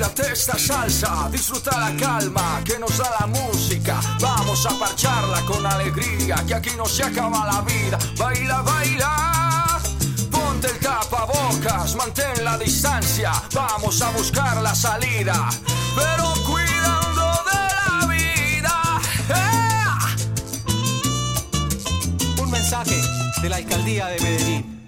La esta salsa, disfruta la calma que nos da la música. Vamos a parcharla con alegría, que aquí no se acaba la vida. Baila, baila. Ponte el tapabocas, mantén la distancia. Vamos a buscar la salida, pero cuidando de la vida. ¡Eh! Un mensaje de la alcaldía de Medellín.